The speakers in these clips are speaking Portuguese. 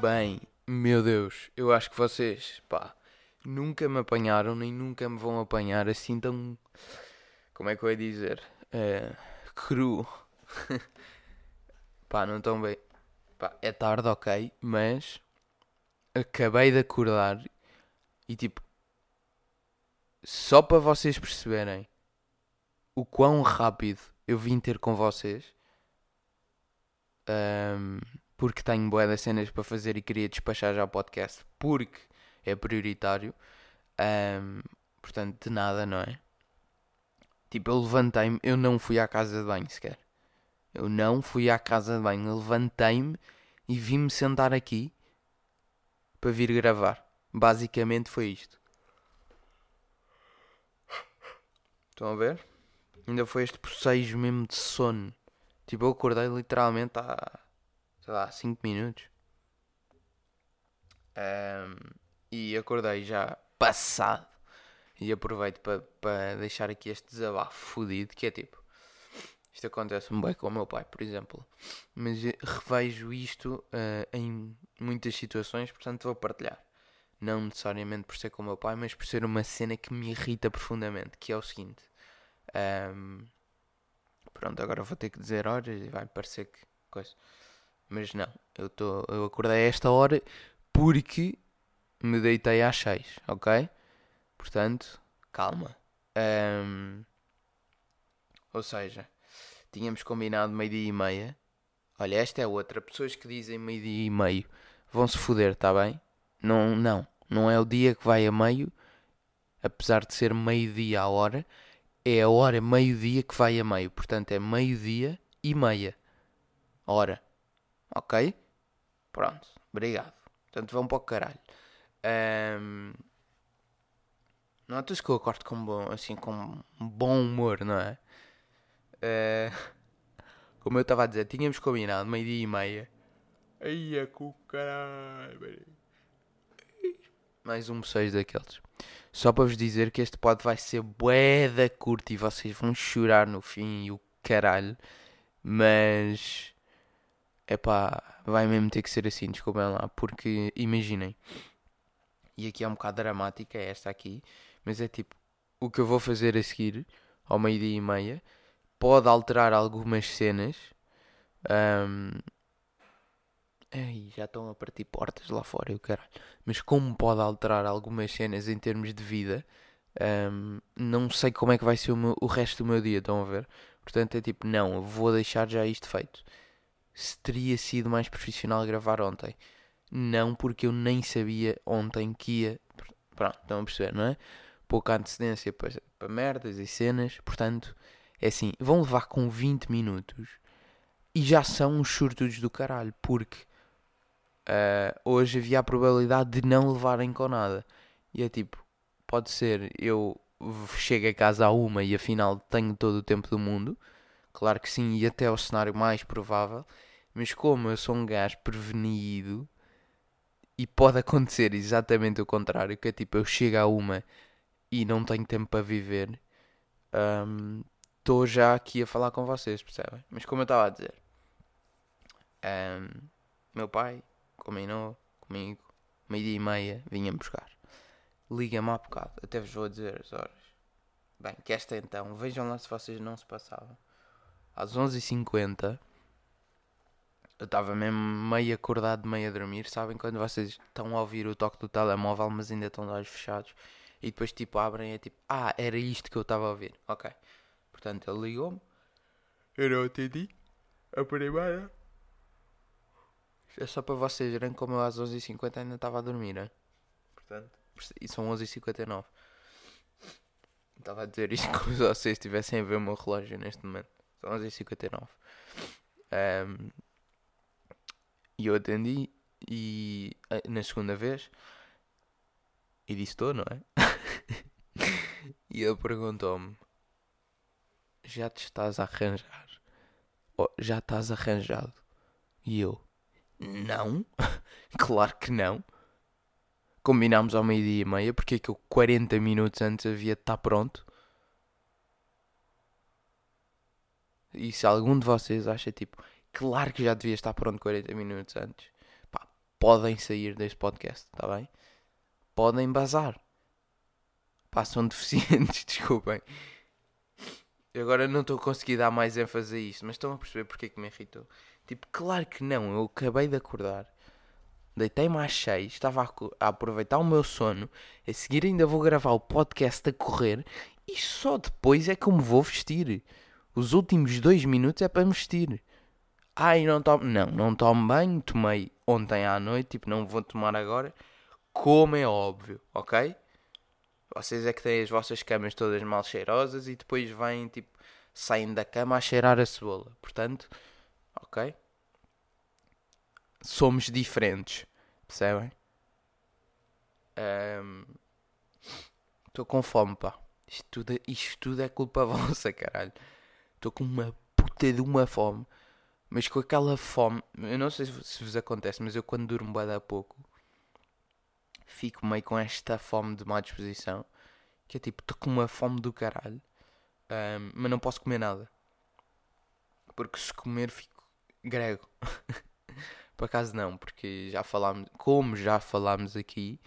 Bem, meu Deus, eu acho que vocês, pá, nunca me apanharam nem nunca me vão apanhar assim tão. Como é que eu ia dizer? É, cru. pá, não tão bem. Pá, é tarde, ok, mas acabei de acordar e tipo, só para vocês perceberem o quão rápido eu vim ter com vocês, ahm, porque tenho boas das cenas para fazer e queria despachar já o podcast, porque é prioritário. ahm, portanto, de nada, não é? Tipo, eu levantei-me, eu não fui à casa de banho sequer. Eu não fui à casa de banho, levantei-me e vim-me sentar aqui para vir gravar. Basicamente foi isto. Estão a ver? Ainda foi este processo mesmo de sono. Tipo, eu acordei literalmente há, sei lá, 5 minutos. Ahm, e acordei já passado. E aproveito para para deixar aqui este desabafo fodido, que é tipo... Isto acontece-me bem com o meu pai, por exemplo. Mas revejo isto eh, em muitas situações, portanto vou partilhar. Não necessariamente por ser com o meu pai, mas por ser uma cena que me irrita profundamente, que é o seguinte. ahm, pronto, agora vou ter que dizer horas e vai parecer que coisa. Mas não, eu, tô, eu acordei a esta hora porque me deitei às 6, ok? Portanto, calma. Ahm, ou seja, tínhamos combinado meio-dia e meia. Olha, esta é outra. Pessoas que dizem meio-dia e meio vão-se foder, tá bem? Não, não. Não é o dia que vai a meio, apesar de ser meio-dia a hora, é a hora meio-dia que vai a meio. Portanto, é meio-dia e meia. Hora. Ok? Pronto. Obrigado. Portanto, vão para o caralho. Ahm, Notas que eu acordo com bom, assim, com um bom humor, não é? Eh, como eu estava a dizer, tínhamos combinado meio-dia e meia. Aí é com caralho. Mais um seis daqueles. Só para vos dizer que este pod vai ser bué da curto e vocês vão chorar no fim e o caralho. Mas... Epá, vai mesmo ter que ser assim, desculpem lá. Porque, imaginem. E aqui é um bocado dramática, é esta aqui. Mas é tipo, o que eu vou fazer a seguir, ao meio-dia e meia, pode alterar algumas cenas. Ahm, Ei, já estão a partir portas lá fora, eu caralho. Mas como pode alterar algumas cenas em termos de vida, ahm, não sei como é que vai ser o, meu- o resto do meu dia, estão a ver? Portanto é tipo, não, vou deixar já isto feito. Se teria sido mais profissional gravar ontem. Não, porque eu nem sabia ontem que ia. Pronto, estão a perceber, não é? Pouca antecedência para, para merdas e cenas. Portanto, é assim, vão levar com 20 minutos e já são os surtos do caralho, porque ah, hoje havia a probabilidade de não levarem com nada. E é tipo, pode ser eu chego a casa à uma e afinal tenho todo o tempo do mundo. Claro que sim, e até o cenário mais provável. Mas como eu sou um gajo prevenido e pode acontecer exatamente o contrário, que é tipo, eu chego à uma e não tenho tempo para viver, estou já aqui a falar com vocês, percebem? Mas como eu estava a dizer, ahm, meu pai combinou comigo, meio-dia e meia, vinha-me buscar. Liga-me há bocado, até vos vou dizer as horas. Bem, que esta então, vejam lá se vocês não se passavam. Às 11h50, eu estava mesmo meio acordado, meio a dormir. Sabem quando vocês estão a ouvir o toque do telemóvel, mas ainda estão de olhos fechados? E depois, tipo, abrem e é tipo, ah, era isto que eu estava a ouvir. Ok. Portanto, ele ligou-me. Eu não atendi. A primeira. É só para vocês verem como eu às 11h50 ainda estava a dormir, hein? Portanto, e são 11h59. Estava a dizer isto como se vocês estivessem a ver o meu relógio neste momento. São 11h59. Ahm, e eu atendi e na segunda vez e disse estou, não é? e ele perguntou-me já te estás a arranjar? Já estás arranjado? E eu não, claro que não. Combinámos ao meio-dia e meia, porque é que eu 40 minutos antes havia de estar pronto. E se algum de vocês acha tipo, claro que já devia estar pronto 40 minutos antes, pá, podem sair deste podcast, está bem? Podem bazar. Passam deficientes, desculpem. Eu agora não estou a conseguir dar mais ênfase a isto, mas estão a perceber porque é que me irritou. Tipo, claro que não, eu acabei de acordar. Deitei-me às 6, estava a, a, aproveitar o meu sono. A seguir ainda vou gravar o podcast a correr. E só depois é que eu me vou vestir. Os últimos dois minutos é para me vestir. Ai, não tomo. Não, não tomo banho. Tomei ontem à noite. Tipo, não vou tomar agora. Como é óbvio, ok? Vocês é que têm as vossas camas todas mal cheirosas e depois vêm, tipo, saem da cama a cheirar a cebola. Portanto, ok? Somos diferentes. Percebem? Estou um, com fome, pá. Isto tudo, é, isto tudo é culpa vossa, caralho. Estou com uma puta de uma fome. Mas com aquela fome, eu não sei se vos acontece, mas eu quando durmo bem a pouco, fico meio com esta fome de má disposição. Que é tipo, estou com uma fome do caralho, um, mas não posso comer nada. Porque se comer fico grego. Por acaso não, porque já falámos, como já falámos aqui,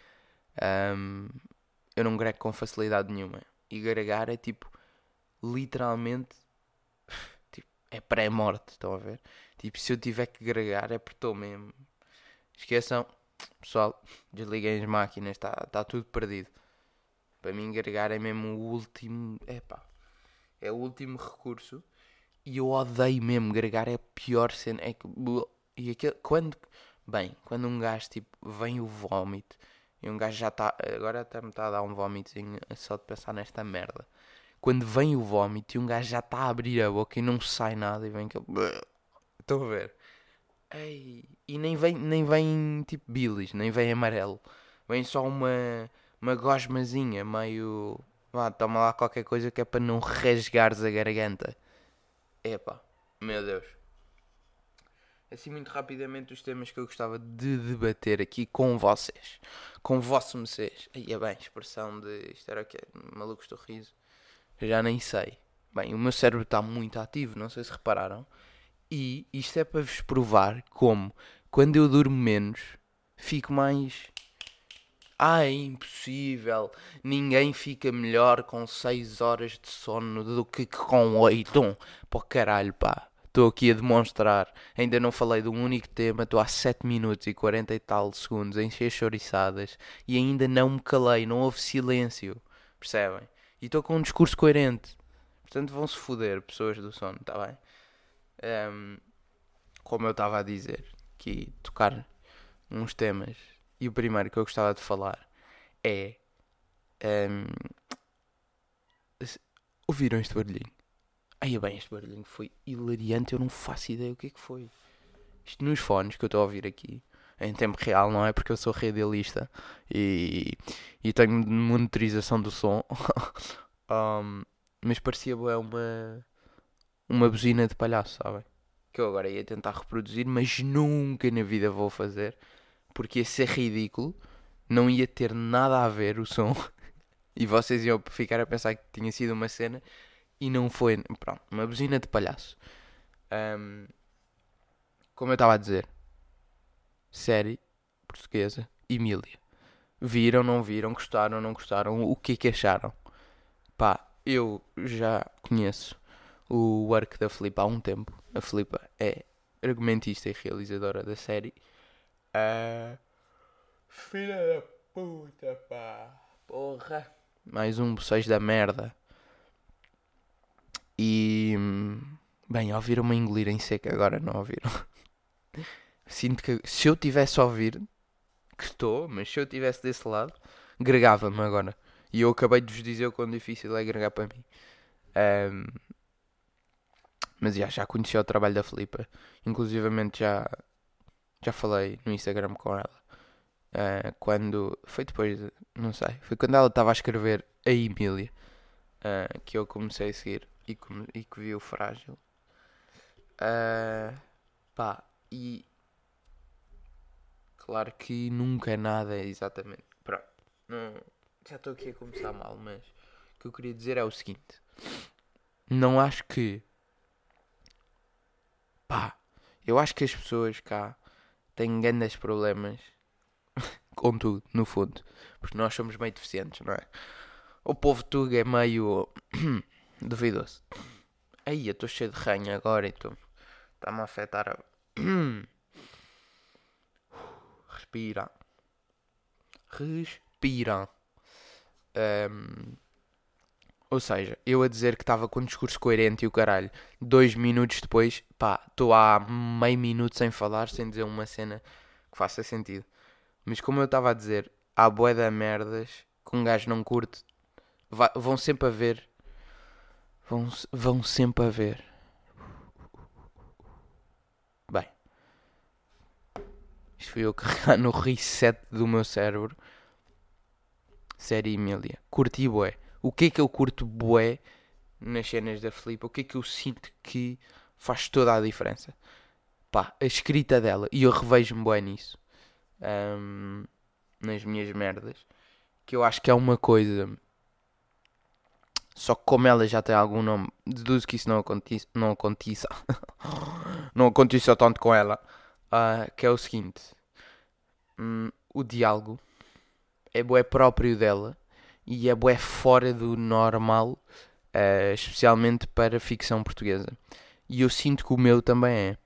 um, eu não grego com facilidade nenhuma. E gregar é tipo, literalmente, é pré-morte, estão a ver? Tipo, se eu tiver que gregar é porque estou mesmo. Esqueçam, pessoal, desliguem as máquinas, está tá tudo perdido. Para mim, gregar é mesmo o último. É pá, é o último recurso. E eu odeio mesmo, gregar é a pior cena. É que e aquele, quando, bem, quando um gajo tipo, vem o vómito e um gajo já está, agora até me está a dar um vómitozinho só de pensar nesta merda. Quando vem o vómito e um gajo já está a abrir a boca e não sai nada e vem aquele. Estão a ver? Ei, e nem vem, nem vem tipo bilis, nem vem amarelo. Vem só uma, uma gosmazinha meio. Vá, toma lá qualquer coisa que é para não rasgares a garganta. Epá, meu Deus assim muito rapidamente os temas que eu gostava de debater aqui com vocês. Com vosso vocês. Aí é bem, expressão de isto era o quê? Malucos do riso. Já nem sei. Bem, o meu cérebro está muito ativo, não sei se repararam. E isto é para vos provar como, quando eu durmo menos, fico mais. Ah, é impossível. Ninguém fica melhor com 6 horas de sono do que com 8. Pô, caralho, pá. Estou aqui a demonstrar. Ainda não falei de um único tema. Estou há 7 minutos e 40 e tal segundos a encher choriçadas. E ainda não me calei. Não houve silêncio. Percebem? E estou com um discurso coerente. Portanto, vão-se foder, pessoas do sono, está bem? Um, como eu estava a dizer, que tocar uns temas. E o primeiro que eu gostava de falar é. Um, ouviram este barulhinho? Aí bem, este barulhinho foi hilariante, eu não faço ideia o que é que foi. Isto nos fones que eu estou a ouvir aqui, em tempo real, não é? Porque eu sou radialista e, e tenho monitorização do som. um, mas parecia uma, uma buzina de palhaço, sabem? Que eu agora ia tentar reproduzir, mas nunca na vida vou fazer. Porque ia ser ridículo, não ia ter nada a ver o som. e vocês iam ficar a pensar que tinha sido uma cena e não foi. Pronto, uma buzina de palhaço. Um, como eu estava a dizer, série portuguesa, Emília. Viram, não viram, gostaram, não gostaram, o que é que acharam? Pá, eu já conheço o work da Filipa há um tempo. A Filipa é argumentista e realizadora da série. Uh, filha da puta, pá. Porra. Mais um bocejo da merda. E. Bem, ouviram-me engolir em seco agora, não ouviram? Sinto que se eu tivesse a ouvir, que estou, mas se eu tivesse desse lado, gregava-me agora. E eu acabei de vos dizer o quão difícil é gregar para mim. Um, mas já, já conheci o trabalho da Filipa. Inclusivamente já, já falei no Instagram com ela. Uh, quando. Foi depois, de, não sei. Foi quando ela estava a escrever a Emília. Uh, que eu comecei a seguir e que, e que viu frágil. Uh, pá, e claro que nunca é nada exatamente. Pronto, não, já estou aqui a começar mal, mas o que eu queria dizer é o seguinte: não acho que pá, eu acho que as pessoas cá tem grandes problemas com tudo, no fundo. Porque nós somos meio deficientes, não é? O povo tuga é meio duvidoso. Aí, eu estou cheio de ranho agora e está-me a afetar. A... Respira. Respira. Um, ou seja, eu a dizer que estava com um discurso coerente e o caralho, dois minutos depois, pá, estou há meio minuto sem falar, sem dizer uma cena que faça sentido. Mas como eu estava a dizer, há boé da merdas que um gajo não curte, vão sempre a ver. Vão, vão sempre a ver. Bem, isto fui eu carregar no reset do meu cérebro. Série Emília. Curti bué. O que é que eu curto bué nas cenas da Filipe? O que é que eu sinto que faz toda a diferença? Pá, a escrita dela. E eu revejo-me bué nisso. Um, nas minhas merdas. Que eu acho que é uma coisa. Só que como ela já tem algum nome, deduzo que isso não aconteça. Não aconteça. não tanto com ela. Uh, que é o seguinte. Um, o diálogo é bué próprio dela e é bué fora do normal, uh, especialmente para ficção portuguesa. E eu sinto que o meu também é,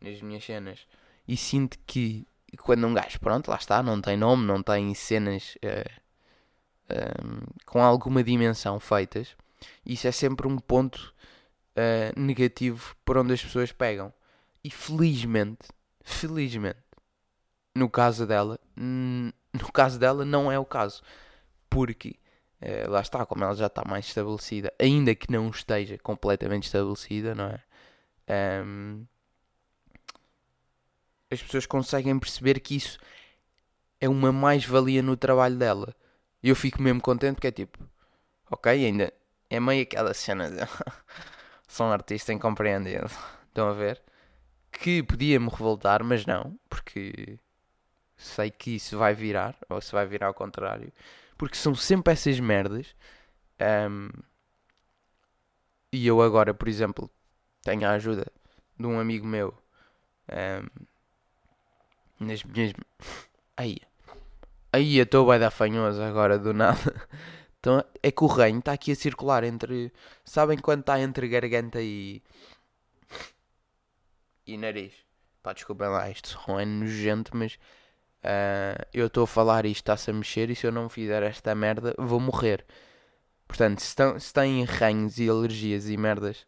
nas minhas cenas. E sinto que quando um gajo, pronto, lá está, não tem nome, não tem cenas uh, uh, com alguma dimensão feitas, isso é sempre um ponto negativo por onde as pessoas pegam. E felizmente, felizmente, no caso dela, no caso dela não é o caso. Porque, eh, lá está, como ela já está mais estabelecida, ainda que não esteja completamente estabelecida, não é? Um, as pessoas conseguem perceber que isso é uma mais-valia no trabalho dela. E eu fico mesmo contente porque é tipo, ok, ainda é meio aquela cena de sou um artista incompreendido. Estão a ver? Que podia me revoltar, mas não, porque sei que isso vai virar, ou se vai virar ao contrário, porque são sempre essas merdas. Um, e eu agora, por exemplo, tenho a ajuda de um amigo meu um, nas minhas. Aí, aí eu estou bem da fanhosa agora do nada. Então é que o reino está aqui a circular entre. Sabem quando está entre garganta e. e nariz? Pá, desculpem lá, isto som é nojento, mas Uh, eu estou a falar e está-se a mexer e se eu não fizer esta merda vou morrer. Portanto, se, se têm ranhos e alergias e merdas,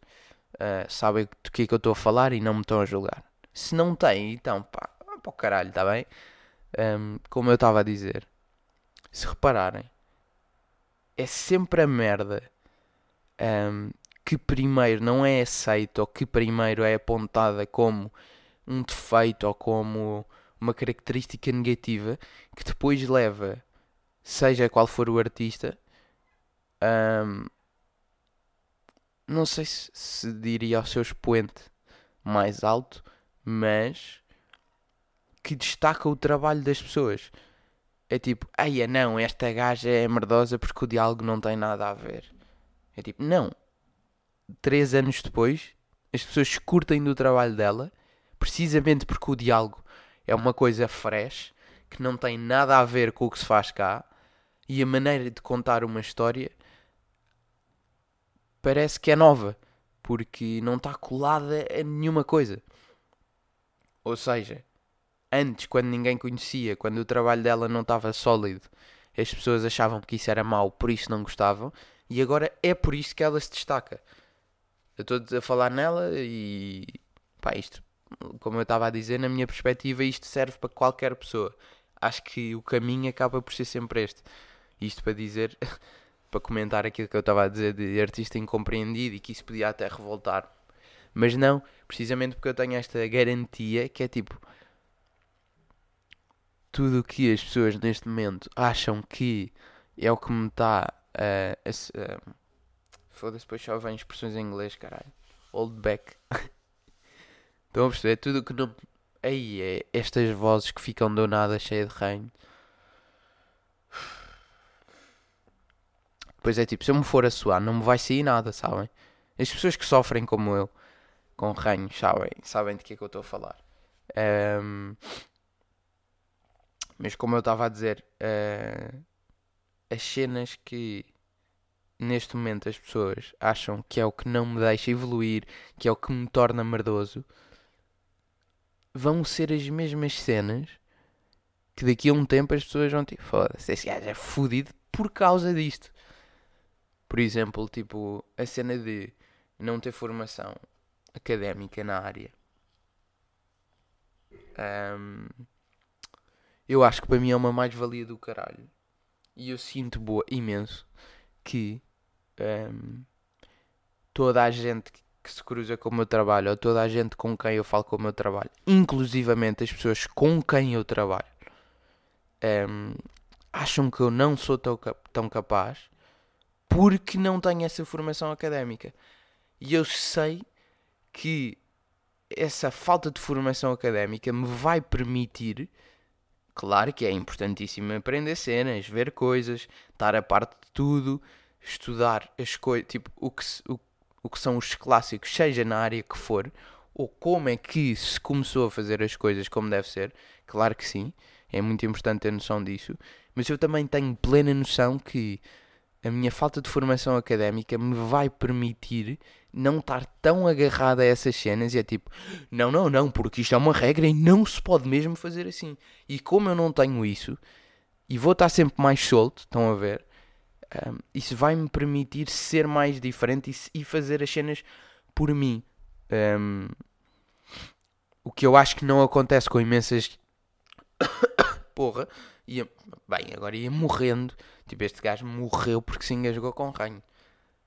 uh, sabem do que é que eu estou a falar e não me estão a julgar. Se não têm, então pá, para o caralho, está bem? Um, como eu estava a dizer, se repararem, é sempre a merda um, que primeiro não é aceita ou que primeiro é apontada como um defeito ou como uma característica negativa que depois leva, seja qual for o artista, um, não sei se, se diria ao seu expoente mais alto, mas que destaca o trabalho das pessoas. É tipo, ai não, esta gaja é merdosa porque o diálogo não tem nada a ver. É tipo, não. Três anos depois, as pessoas curtem do trabalho dela, precisamente porque o diálogo é uma coisa fresh, que não tem nada a ver com o que se faz cá, e a maneira de contar uma história parece que é nova, porque não está colada a nenhuma coisa. Ou seja, antes, quando ninguém conhecia, quando o trabalho dela não estava sólido, as pessoas achavam que isso era mau, por isso não gostavam, e agora é por isso que ela se destaca. Eu estou a falar nela e. pá, isto como eu estava a dizer, na minha perspectiva, isto serve para qualquer pessoa. Acho que o caminho acaba por ser sempre este. Isto para dizer, para comentar aquilo que eu estava a dizer de artista incompreendido e que isso podia até revoltar. Mas não, precisamente porque eu tenho esta garantia que é tipo. Tudo o que as pessoas neste momento acham que é o que me está a. Uh, uh, Foda-se, depois só vem expressões em inglês, caralho. Old back. Estão a perceber? Tudo que não. Aí é estas vozes que ficam do nada cheias de reino. Pois é, tipo, se eu me for a suar, não me vai sair nada, sabem? As pessoas que sofrem como eu, com ranhos, sabem, sabem de que é que eu estou a falar. Um, Mas como eu estava a dizer, uh, as cenas que neste momento as pessoas acham que é o que não me deixa evoluir, que é o que me torna merdoso, vão ser as mesmas cenas que daqui a um tempo as pessoas vão tipo, foda-se, esse gajo é fodido por causa disto. Por exemplo, tipo, a cena de não ter formação académica na área. Um, eu acho que para mim é uma mais-valia do caralho. E eu sinto boa, imenso que um, toda a gente que se cruza com o meu trabalho, ou toda a gente com quem eu falo com o meu trabalho, inclusivamente as pessoas com quem eu trabalho, um, acham que eu não sou tão, tão capaz porque não tenho essa formação académica. E eu sei que essa falta de formação académica me vai permitir, claro que é importantíssimo aprender cenas, ver coisas, estar a parte de tudo, estudar as coisas, tipo, o que, o, o que são os clássicos, seja na área que for, ou como é que se começou a fazer as coisas como deve ser, claro que sim, é muito importante ter noção disso, mas eu também tenho plena noção que a minha falta de formação académica me vai permitir não estar tão agarrado a essas cenas e é tipo, não, não, não, porque isto é uma regra e não se pode mesmo fazer assim. E como eu não tenho isso, e vou estar sempre mais solto, estão a ver, um, isso vai me permitir ser mais diferente e, e fazer as cenas por mim. Um, o que eu acho que não acontece com imensas. Porra, ia, bem, agora ia morrendo. Tipo, este gajo morreu porque se engasgou com ranho.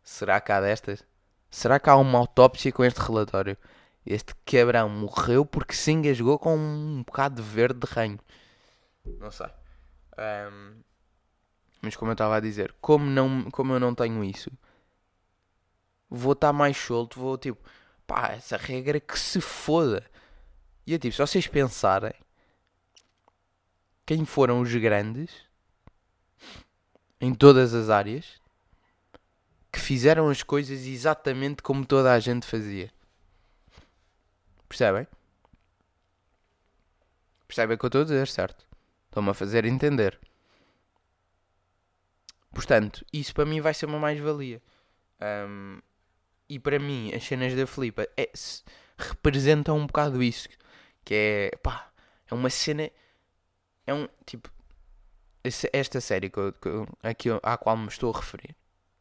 Será que há destas? Será que há uma autópsia com este relatório? Este quebrão morreu porque se engasgou com um bocado de verde de ranho. Não sei. Um, mas como eu estava a dizer, como, não, como eu não tenho isso, vou estar mais solto, vou tipo, pá, essa regra que se foda. E é tipo, se vocês pensarem, quem foram os grandes em todas as áreas que fizeram as coisas exatamente como toda a gente fazia. Percebem? Percebem o que eu estou a dizer, certo? Estão-me a fazer entender. Portanto, isso para mim vai ser uma mais-valia. Um, e para mim, as cenas da Filipa é, representam um bocado isso. Que é, pá, é uma cena. É um, tipo, esta série que eu, que eu, aqui, à qual me estou a referir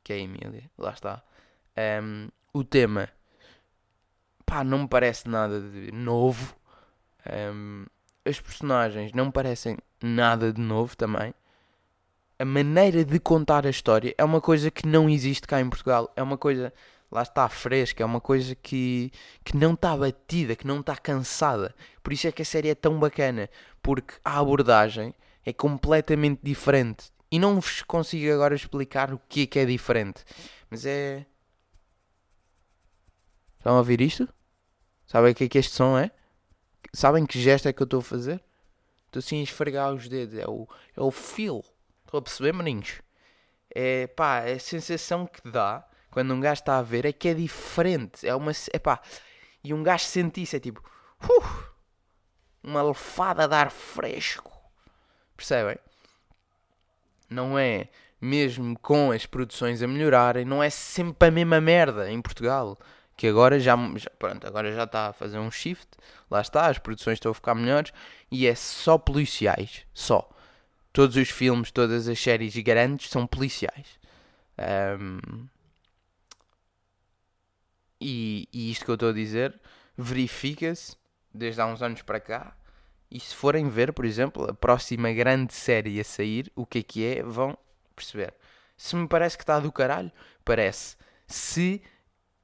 que é a Emília, lá está. Um, o tema, pá, não me parece nada de novo. Um, as personagens não me parecem nada de novo também. A maneira de contar a história é uma coisa que não existe cá em Portugal. É uma coisa, lá está, fresca. É uma coisa que, que não está batida, que não está cansada. Por isso é que a série é tão bacana. Porque a abordagem é completamente diferente. E não vos consigo agora explicar o que é que é diferente. Mas é. Estão a ouvir isto? Sabem o que é que este som é? Sabem que gesto é que eu estou a fazer? Estou assim a esfregar os dedos. É o, é o feel. Estão a perceber, maninhos? É pá, a sensação que dá quando um gajo está a ver é que é diferente. É uma. É pá. E um gajo sente isso. É tipo. Uh, uma lefada de ar fresco. Percebem? não é mesmo com as produções a melhorarem, não é sempre a mesma merda em Portugal. Que agora já, já pronto, agora já está a fazer um shift, lá está, as produções estão a ficar melhores e é só policiais, só. Todos os filmes, todas as séries grandes são policiais. Um, e, e isto que eu estou a dizer verifica-se desde há uns anos para cá e se forem ver, por exemplo, a próxima grande série a sair, o que é que é, vão perceber. Se me parece que está do caralho, parece. Se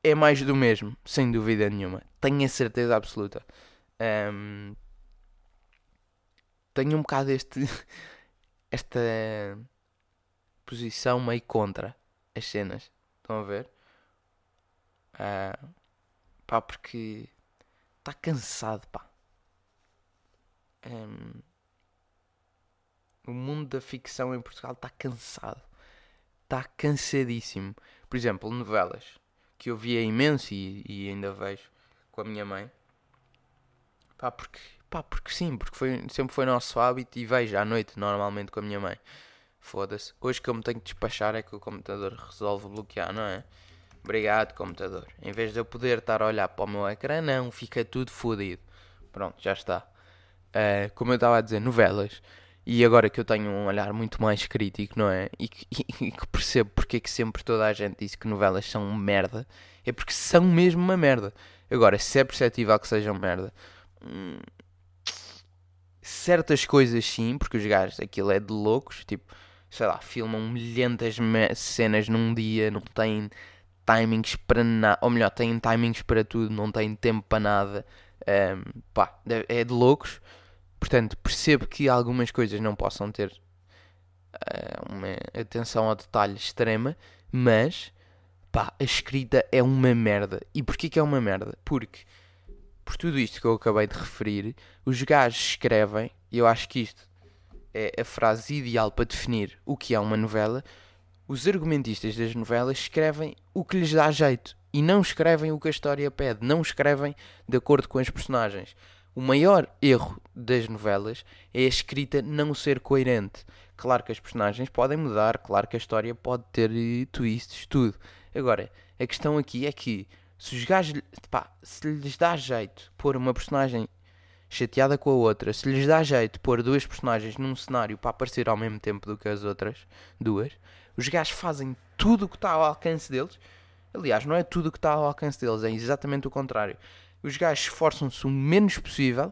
é mais do mesmo, sem dúvida nenhuma. Tenho a certeza absoluta. Um, tenho um bocado este, esta posição meio contra as cenas. Estão a ver? Uh, pá, porque está cansado, pá um, o mundo da ficção em Portugal está cansado. Está cansadíssimo. Por exemplo, novelas que eu via imenso e, e, ainda vejo com a minha mãe. Pá, porque pá, porque sim, porque foi, sempre foi nosso hábito e vejo à noite, normalmente com a minha mãe. Foda-se. Hoje que eu me tenho que despachar é que o computador resolve bloquear, não é? Obrigado, computador. Em vez de eu poder estar a olhar para o meu ecrã, não, fica tudo fodido. Pronto, já está. Uh, como eu estava a dizer, novelas. E agora que eu tenho um olhar muito mais crítico, não é? E que, e, e que percebo porque é que sempre toda a gente diz que novelas são merda, é porque são mesmo uma merda. Agora, se é perceptível que sejam merda, hum, certas coisas sim, porque os gajos, aquilo é de loucos, tipo, sei lá, filmam milhentas cenas num dia, não têm timings para nada, ou melhor, têm timings para tudo, não têm tempo para nada, um, pá, é de loucos. Portanto, percebo que algumas coisas não possam ter uh, uma atenção ao detalhe extrema, mas pá, a escrita é uma merda. E porquê que é uma merda? Porque, por tudo isto que eu acabei de referir, os gajos escrevem, e eu acho que isto é a frase ideal para definir o que é uma novela. Os argumentistas das novelas escrevem o que lhes dá jeito e não escrevem o que a história pede, não escrevem de acordo com as personagens. O maior erro das novelas é a escrita não ser coerente. Claro que as personagens podem mudar, claro que a história pode ter eh, twists, tudo. Agora, a questão aqui é que se os gajos, pá, se lhes dá jeito pôr uma personagem chateada com a outra, se lhes dá jeito pôr duas personagens num cenário para aparecer ao mesmo tempo do que as outras duas, os gajos fazem tudo o que está ao alcance deles. Aliás, não é tudo o que está ao alcance deles, é exatamente o contrário os gajos esforçam-se o menos possível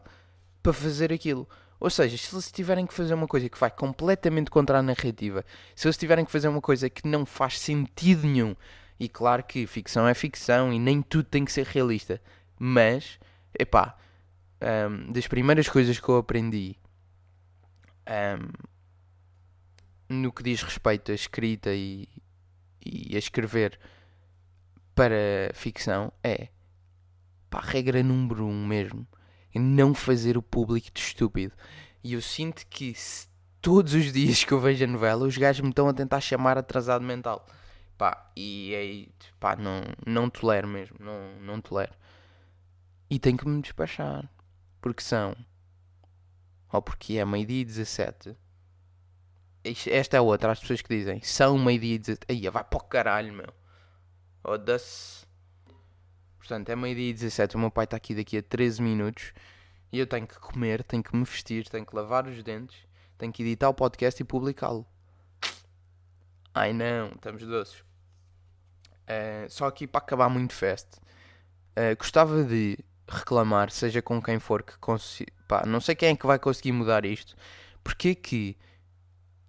para fazer aquilo. Ou seja, se eles tiverem que fazer uma coisa que vai completamente contra a narrativa, se eles tiverem que fazer uma coisa que não faz sentido nenhum, e claro que ficção é ficção e nem tudo tem que ser realista, mas, epá, um, das primeiras coisas que eu aprendi um, no que diz respeito à escrita e, e a escrever para ficção é pá, regra número um mesmo, é não fazer o público de estúpido. E eu sinto que todos os dias que eu vejo a novela, os gajos me estão a tentar chamar atrasado mental. Pá, e aí, pá, não, não tolero mesmo, não, não tolero. E tenho que me despachar, porque são, ou porque é meio-dia e 17. Esta é outra, as pessoas que dizem, são meio-dia e 17. Aí, vai para o caralho, meu. Oda-se. Portanto, é meio-dia e 17. O meu pai está aqui daqui a 13 minutos. E eu tenho que comer, tenho que me vestir, tenho que lavar os dentes, tenho que editar o podcast e publicá-lo. Ai não, estamos doces. Uh, só aqui para acabar muito fast. Uh, gostava de reclamar, seja com quem for que consiga. Não sei quem é que vai conseguir mudar isto. Porque que.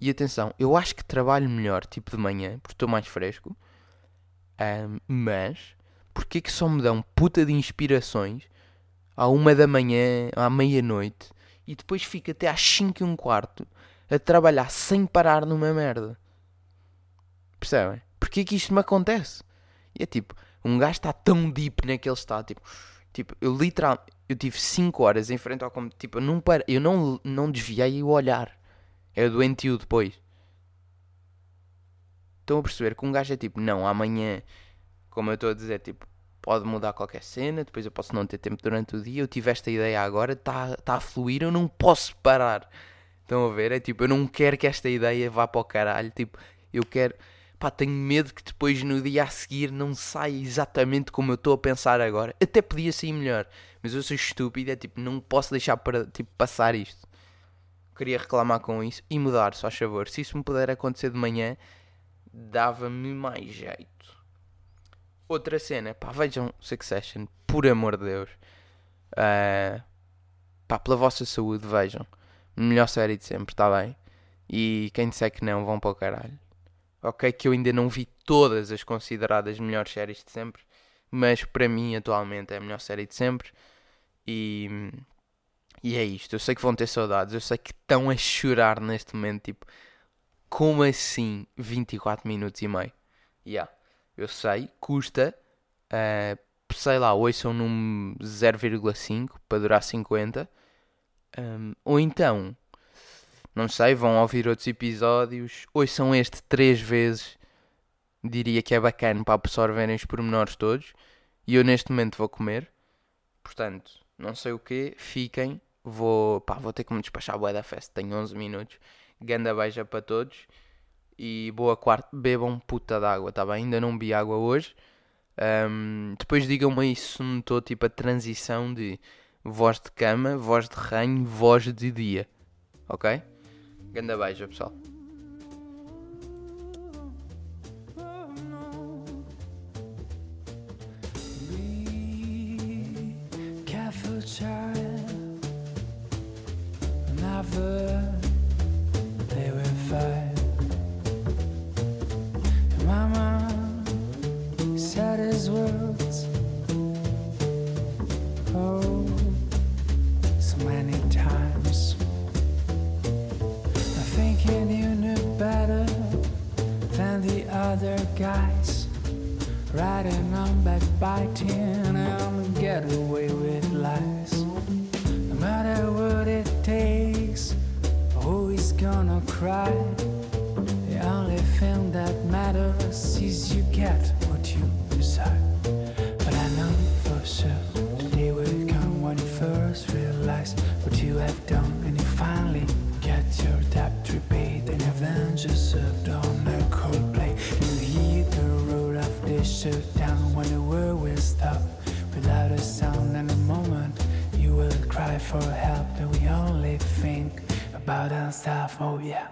E atenção, eu acho que trabalho melhor tipo de manhã, porque estou mais fresco. Um, mas Porquê que só me dão puta de inspirações à uma da manhã, à meia-noite, e depois fico até às 5 e um quarto a trabalhar sem parar numa merda? Percebem? Porquê que isto me acontece? E é tipo, um gajo está tão deep naquele estado, tipo, tipo eu literalmente, eu tive 5 horas em frente ao computador, tipo, eu não, para, eu não, não desviei o olhar. É doentio depois. Estão a perceber que um gajo é tipo, não, amanhã como eu estou a dizer, tipo, pode mudar qualquer cena, depois eu posso não ter tempo durante o dia, eu tive esta ideia agora, está tá a fluir, eu não posso parar. Estão a ver? É tipo, eu não quero que esta ideia vá para o caralho, tipo, eu quero, pá, tenho medo que depois no dia a seguir não saia exatamente como eu estou a pensar agora. Até podia sair melhor, mas eu sou estúpido, é tipo, não posso deixar para, tipo, passar isto. Queria reclamar com isso e mudar, só a favor. Se isso me puder acontecer de manhã, dava-me mais jeito. Outra cena, pá, vejam Succession, por amor de Deus. Uh, pá, pela vossa saúde, vejam. Melhor série de sempre, está bem? E quem disser que não, vão para o caralho. Ok, que eu ainda não vi todas as consideradas melhores séries de sempre, mas para mim atualmente é a melhor série de sempre. E, e é isto. Eu sei que vão ter saudades, eu sei que estão a chorar neste momento, tipo, como assim 24 minutos e meio? Yeah. Eu sei, custa, uh, sei lá, ouçam num 0,5 para durar 50. Um, ou então, não sei, vão ouvir outros episódios, ouçam este três vezes. Diria que é bacana para absorverem os pormenores todos. E eu neste momento vou comer. Portanto, não sei o que, fiquem. vou, pá, vou ter que me despachar boa da festa. Tenho 11 minutos. Ganda beija para todos. E boa quarta. Bebam puta d'água, tá bem? Ainda não bebi água hoje. Um, depois digam-me aí se notou tipo a transição de voz de cama, voz de ranho, voz de dia. Ok? Gönder bij Zupsal. Child, never. Mama said his word. Other guys. Riding on back backbiting and get away with lies. No matter what it takes, always gonna cry. For help, and we only think about ourselves. Oh yeah.